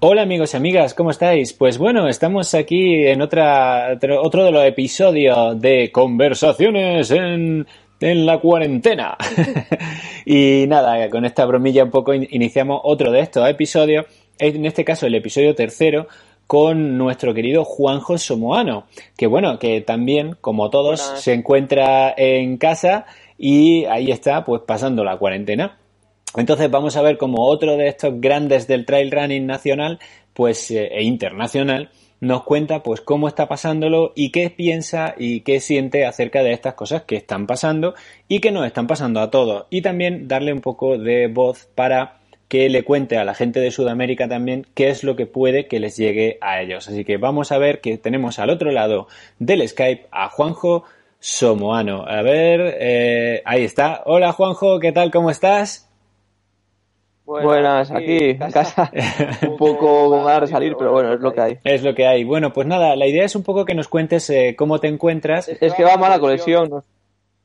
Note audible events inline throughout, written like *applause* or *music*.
Hola amigos y amigas, ¿cómo estáis? Pues bueno, estamos aquí en otra, otro de los episodios de conversaciones en, en la cuarentena. *laughs* y nada, con esta bromilla un poco iniciamos otro de estos episodios, en este caso el episodio tercero, con nuestro querido Juanjo Somoano, que bueno, que también, como todos, se encuentra en casa y ahí está, pues pasando la cuarentena. Entonces vamos a ver como otro de estos grandes del trail running nacional pues, eh, e internacional nos cuenta pues cómo está pasándolo y qué piensa y qué siente acerca de estas cosas que están pasando y que nos están pasando a todos. Y también darle un poco de voz para que le cuente a la gente de Sudamérica también qué es lo que puede que les llegue a ellos. Así que vamos a ver que tenemos al otro lado del Skype a Juanjo Somoano. A ver, eh, ahí está. Hola Juanjo, ¿qué tal? ¿Cómo estás? Buenas, aquí, en casa. *laughs* un poco con ganas de salir, pero bueno, es lo que hay. Es lo que hay. Bueno, pues nada, la idea es un poco que nos cuentes eh, cómo te encuentras. Es que va mala conexión.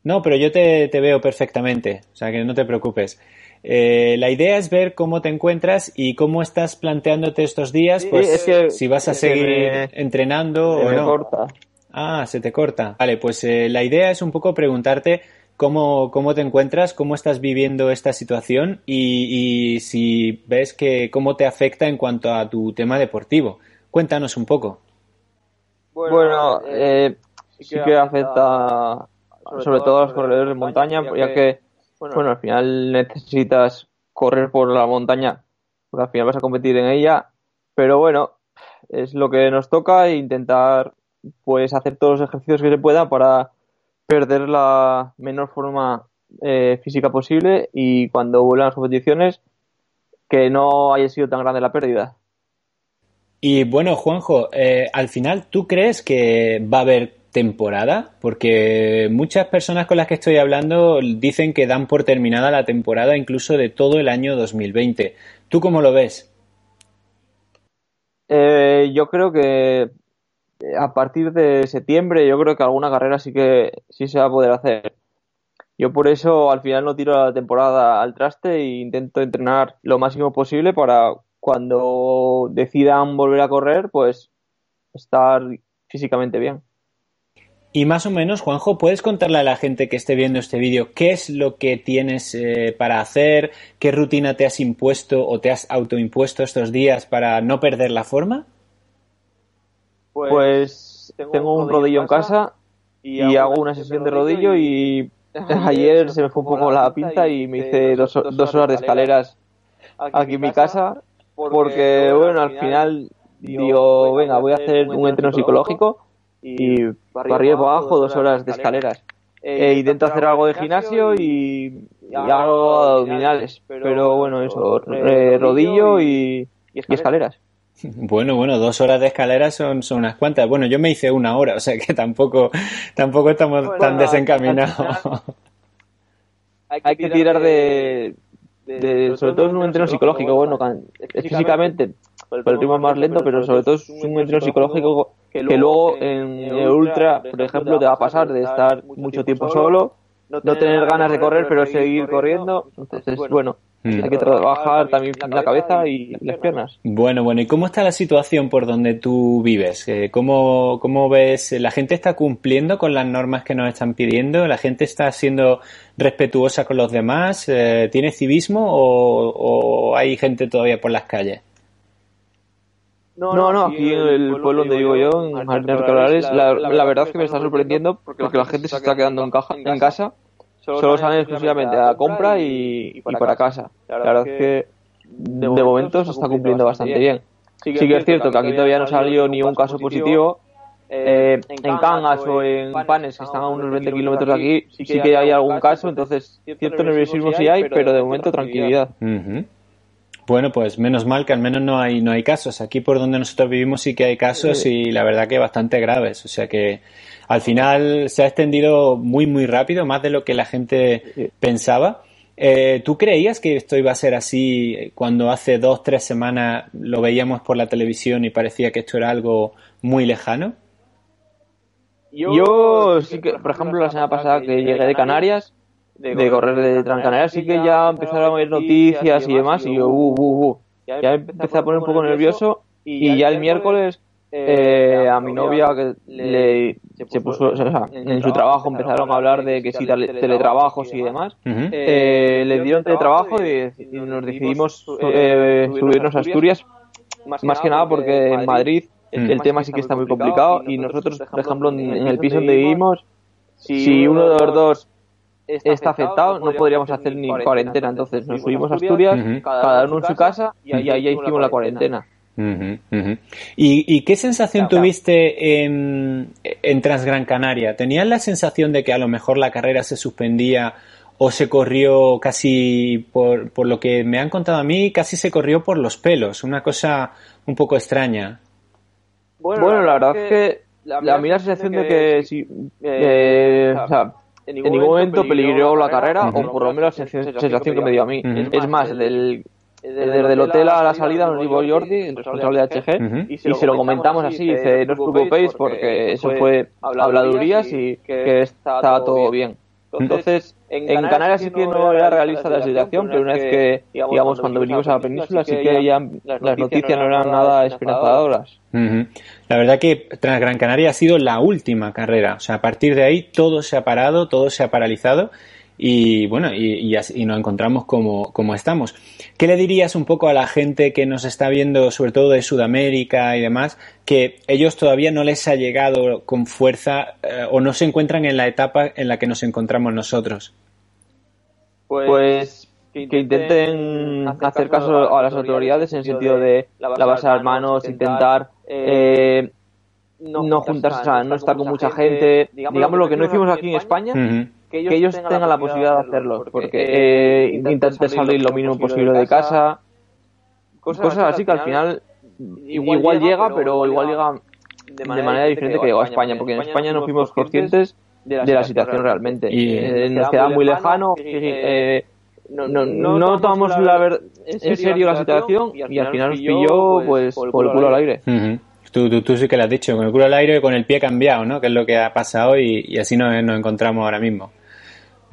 No, pero yo te, veo perfectamente, o sea que no te preocupes. Eh, la idea es ver cómo te encuentras y cómo estás planteándote estos días, pues si vas a seguir entrenando o no. corta. Ah, se te corta. Vale, pues eh, la idea es un poco preguntarte cómo, cómo te encuentras, cómo estás viviendo esta situación y, si ves que cómo te afecta en cuanto a tu tema deportivo. Cuéntanos un poco. Bueno, eh, sí que afecta sobre todo a los corredores de montaña, ya que, bueno, al final necesitas correr por la montaña, porque al final vas a competir en ella, pero bueno, es lo que nos toca e intentar pues hacer todos los ejercicios que se puedan para perder la menor forma eh, física posible y cuando vuelvan las competiciones que no haya sido tan grande la pérdida. Y bueno, Juanjo, eh, al final, ¿tú crees que va a haber temporada? Porque muchas personas con las que estoy hablando dicen que dan por terminada la temporada incluso de todo el año 2020. ¿Tú cómo lo ves? Eh, yo creo que a partir de septiembre yo creo que alguna carrera sí que sí se va a poder hacer. Yo por eso al final no tiro la temporada al traste e intento entrenar lo máximo posible para cuando decidan volver a correr, pues estar físicamente bien. Y más o menos, Juanjo, ¿puedes contarle a la gente que esté viendo este vídeo qué es lo que tienes eh, para hacer? ¿Qué rutina te has impuesto o te has autoimpuesto estos días para no perder la forma? Pues, pues tengo, un rodillo en casa y, hago una sesión de rodillo y *laughs* *laughs* ayer se me fue un poco la pinta y me hice dos, dos horas de escaleras aquí en mi casa porque, bueno, al final digo, venga, voy a hacer un entreno psicológico y para arriba y para abajo dos horas de escaleras. E intento hacer algo de gimnasio y, hago abdominales, pero bueno, eso, rodillo y escaleras. Bueno, bueno, dos horas de escalera son, son unas cuantas. Bueno, yo me hice una hora, o sea que tampoco, tampoco estamos tan desencaminados. Hay que tirar de, sobre todo es un entreno psicológico, bueno, físicamente el ritmo es más lento, pero sobre todo es un entreno psicológico que luego en el ultra, por ejemplo, te va a pasar de estar mucho tiempo solo, no tener ganas de correr, pero seguir corriendo. Entonces, bueno, Mm. Hay que trabajar también la cabeza y las piernas. Bueno, bueno, ¿y cómo está la situación por donde tú vives? Eh, ¿Cómo, cómo ves? ¿La gente está cumpliendo con las normas que nos están pidiendo? ¿La gente está siendo respetuosa con los demás? Eh, ¿Tiene civismo o, hay gente todavía por las calles? No, no, aquí en el pueblo donde vivo yo, en Jardines Recalares, la, la, verdad es que me está sorprendiendo porque la gente se está quedando en, caja, en casa solo, salen exclusivamente a compra y, para, casa. La verdad es que de, momento se está cumpliendo bastante bien. Sí que, es cierto que aquí todavía no salió ni un caso positivo. Eh, en Cangas o en Panes, que están a unos 20 kilómetros de aquí, sí que hay algún caso, entonces cierto nerviosismo sí hay, pero de momento tranquilidad. Bueno, pues menos mal que al menos no hay, no hay casos. Aquí por donde nosotros vivimos sí que hay casos y la verdad que bastante graves. O sea que al final se ha extendido muy, muy rápido, más de lo que la gente pensaba. Eh, ¿Tú creías que esto iba a ser así cuando hace dos, tres semanas lo veíamos por la televisión y parecía que esto era algo muy lejano? Yo sí que, por ejemplo, la semana pasada que llegué de Canarias, de correr de Transcanarias, sí que ya empezaron a ver noticias y demás, y yo, uh, uh, uh. ya empecé a poner un poco nervioso y ya el miércoles eh, a mi novia que le, se puso, o sea, en su trabajo empezaron a hablar de que si teletrabajos y demás, eh, le dieron teletrabajo y, nos decidimos eh, subirnos a Asturias, más que nada porque en Madrid el tema sí que está muy complicado y nosotros, por ejemplo, en el piso donde vivimos, si uno de los dos está afectado, no podríamos hacer ni cuarentena. Entonces nos subimos a Asturias, cada uno en su casa, y ahí ya hicimos la cuarentena. ¿Y, qué sensación tuviste en, en Transgran Canaria? ¿Tenías la sensación de que a lo mejor la carrera se suspendía o se corrió casi, por, por lo que me han contado a mí, casi se corrió por los pelos? Una cosa un poco extraña. Bueno, la verdad es que la, a mí la sensación de que si, eh, o sea, en ningún, momento peligró la carrera, o por lo menos la sensación que me dio a mí. Es más, del, desde el hotel a la salida nos dijo Jordi, el responsable de HG, y se lo comentamos así, dice, no os preocupéis porque eso fue habladurías y que está todo bien. Entonces, en Canarias sí que no era realista la situación, pero una vez que, digamos, cuando venimos a la península, sí que ya las noticias no eran nada esperanzadoras. La verdad que Gran Canaria ha sido la última carrera, o sea, a partir de ahí todo se ha parado, todo se ha paralizado y bueno, y, y, nos encontramos como, como, estamos. ¿Qué le dirías un poco a la gente que nos está viendo, sobre todo de Sudamérica y demás, que ellos todavía no les ha llegado con fuerza eh, o no se encuentran en la etapa en la que nos encontramos nosotros? Pues que intenten hacer caso a las autoridades en el sentido de lavarse las manos, intentar eh, no juntarse, o sea, no estar con mucha gente. Digamos lo que no hicimos aquí en España que ellos, tengan, la posibilidad de hacerlo, porque eh, intenten salir lo mínimo posible de casa, cosas, así que al final igual, llega, pero igual llega de manera, diferente que llegó a España, porque en España no fuimos conscientes de la situación realmente. Y eh, nos quedaba muy lejano, eh, no, no, tomamos la ver en serio la situación y al final nos pilló pues, pues por el culo al aire. Tú, tú, tú, sí que lo has dicho, con el culo al aire y con el pie cambiado, ¿no? Que es lo que ha pasado y, y así nos, nos encontramos ahora mismo.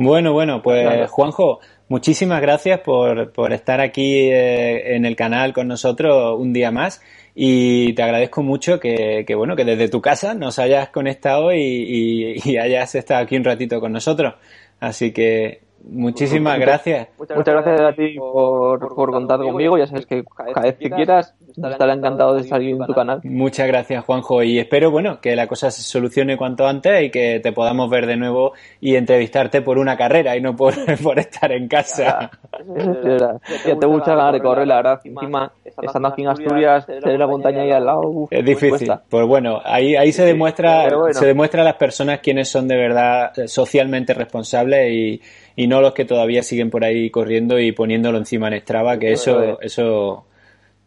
Bueno, bueno, pues Juanjo, muchísimas gracias por, por estar aquí eh, en el canal con nosotros un día más y te agradezco mucho que, que bueno, que desde tu casa nos hayas conectado y, y, hayas estado aquí un ratito con nosotros. Así que Muchísimas gracias. Muchas gracias a ti por, por contar conmigo. Ya sabes que cada vez que quieras estaré encantado de salir en tu canal. Muchas gracias, Juanjo. Y espero, bueno, que la cosa se solucione cuanto antes y que te podamos ver de nuevo y entrevistarte por una carrera y no por, *laughs* por estar en casa. Ya, *laughs* tengo muchas ganas de correr, la verdad. Encima, estando aquí en Asturias, tener la montaña ahí al lado. es difícil. Pues bueno, ahí, ahí se demuestra, se demuestra a las personas quienes son de verdad socialmente responsables y y no los que todavía siguen por ahí corriendo y poniéndolo encima en Strava, que eso, eso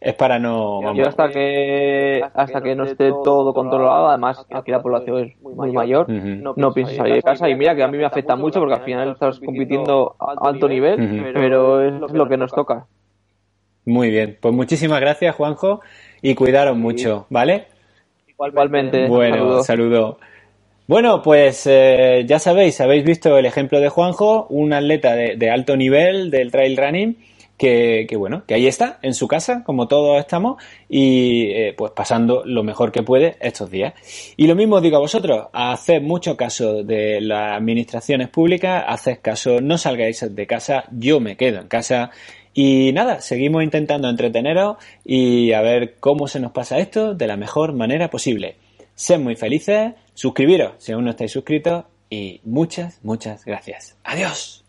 es para no... Yo hasta que hasta que no esté todo controlado, además aquí la población es muy mayor, no pienso salir de casa y mira que a mí me afecta mucho porque al final estás compitiendo a alto nivel, pero es lo que nos toca. Muy bien, pues muchísimas gracias Juanjo y cuidaros mucho, ¿vale? Igualmente. Bueno, saludo. Bueno, pues eh, ya sabéis, habéis visto el ejemplo de Juanjo, un atleta de, alto nivel del trail running, que, bueno, que ahí está, en su casa, como todos estamos, y eh, pues pasando lo mejor que puede estos días. Y lo mismo digo a vosotros, haced mucho caso de las administraciones públicas, haced caso, no salgáis de casa, yo me quedo en casa. Y nada, seguimos intentando entreteneros y a ver cómo se nos pasa esto de la mejor manera posible. Sed muy felices, suscribiros si aún no estáis suscritos y muchas, muchas gracias. Adiós.